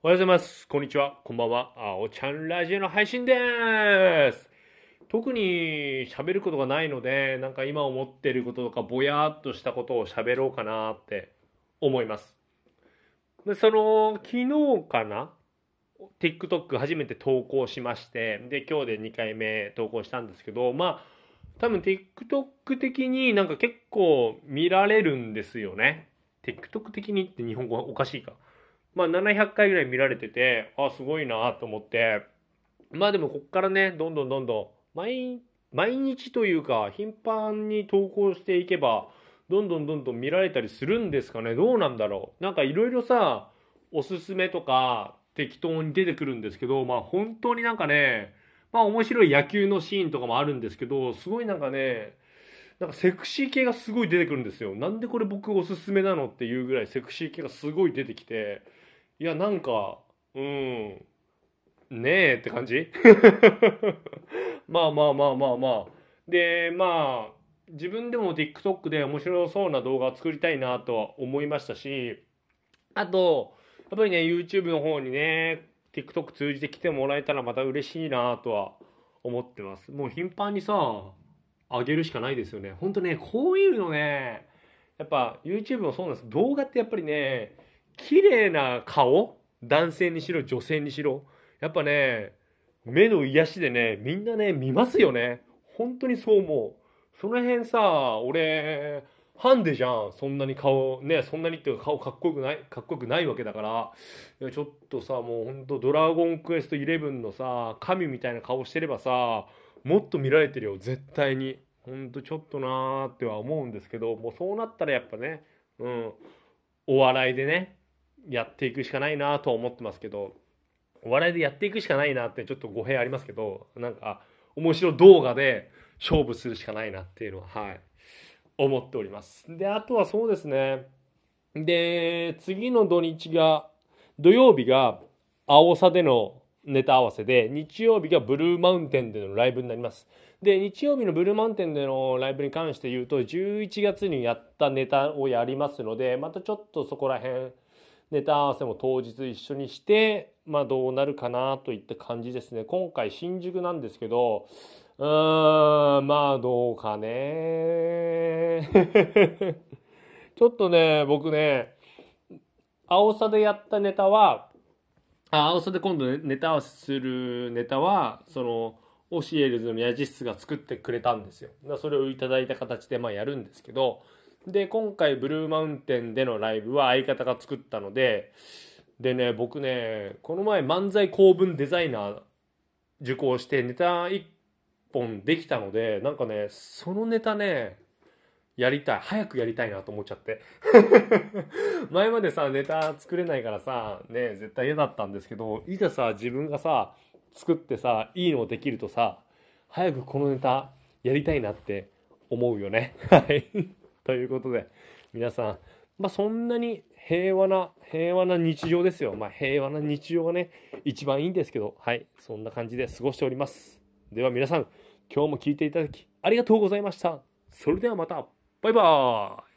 おはようございます。こんにちは。こんばんは。あおちゃんラジオの配信でーす。特に喋ることがないので、なんか今思ってることとか、ぼやっとしたことを喋ろうかなって思います。で、その、昨日かな ?TikTok 初めて投稿しまして、で、今日で2回目投稿したんですけど、まあ、多分 TikTok 的になんか結構見られるんですよね。TikTok 的にって日本語おかしいか。まあ700回ぐらい見られてて、あ、すごいなと思って。まあでもこっからね、どんどんどんどん、毎、毎日というか、頻繁に投稿していけば、どんどんどんどん見られたりするんですかねどうなんだろうなんかいろいろさ、おすすめとか適当に出てくるんですけど、まあ本当になんかね、まあ面白い野球のシーンとかもあるんですけど、すごいなんかね、なんかセクシー系がすごい出てくるんですよ。なんでこれ僕おすすめなのっていうぐらいセクシー系がすごい出てきて、いや、なんか、うん、ねえって感じ？まあまあまあまあまあ。で、まあ、自分でも TikTok で面白そうな動画を作りたいなとは思いましたし、あと、やっぱりね、YouTube の方にね、TikTok 通じて来てもらえたらまた嬉しいなとは思ってます。もう頻繁にさ、あげるしかないですよね。ほんとね、こういうのね、やっぱ YouTube もそうなんです。動画ってやっぱりね、綺麗な顔男性にしろ女性にしろ。やっぱね、目の癒しでね、みんなね、見ますよね。本当にそう思う。その辺さ、俺、ハンデじゃん。そんなに顔、ね、そんなにっていうか顔かっこよくない、かっこよくないわけだから。ちょっとさ、もうほんとドラゴンクエスト11のさ、神みたいな顔してればさ、もっと見られてるよ、絶対に。ほんとちょっとなーっては思うんですけど、もうそうなったらやっぱね、うん、お笑いでね、やっていくしかないなとは思ってますけど、お笑いでやっていくしかないなってちょっと語弊ありますけど、なんか、面白動画で勝負するしかないなっていうのは、はい、思っております。で、あとはそうですね、で、次の土日が、土曜日が、青さでのネタ合わせで、日曜日がブルーマウンテンでのライブになります。で、日曜日のブルーマウンテンでのライブに関して言うと、11月にやったネタをやりますので、またちょっとそこら辺、ネタ合わせも当日一緒にして、まあどうなるかなといった感じですね。今回新宿なんですけど、うーん、まあどうかね。ちょっとね、僕ね、青さでやったネタは、あ、青さで今度ネタ合わせするネタは、その、オシエルズの宮地室が作ってくれたんですよ。だそれをいただいた形でまあやるんですけど、で、今回ブルーマウンテンでのライブは相方が作ったので、でね、僕ね、この前漫才公文デザイナー受講してネタ一本できたので、なんかね、そのネタね、やりたい。早くやりたいなと思っちゃって。前までさ、ネタ作れないからさ、ね、絶対嫌だったんですけど、いざさ、自分がさ、作ってさ、いいのできるとさ、早くこのネタやりたいなって思うよね。はい。ということで、皆さん、まあそんなに平和な、平和な日常ですよ。まあ平和な日常がね、一番いいんですけど、はい。そんな感じで過ごしております。では皆さん、今日も聞いていただきありがとうございました。それではまた、バイバーイ。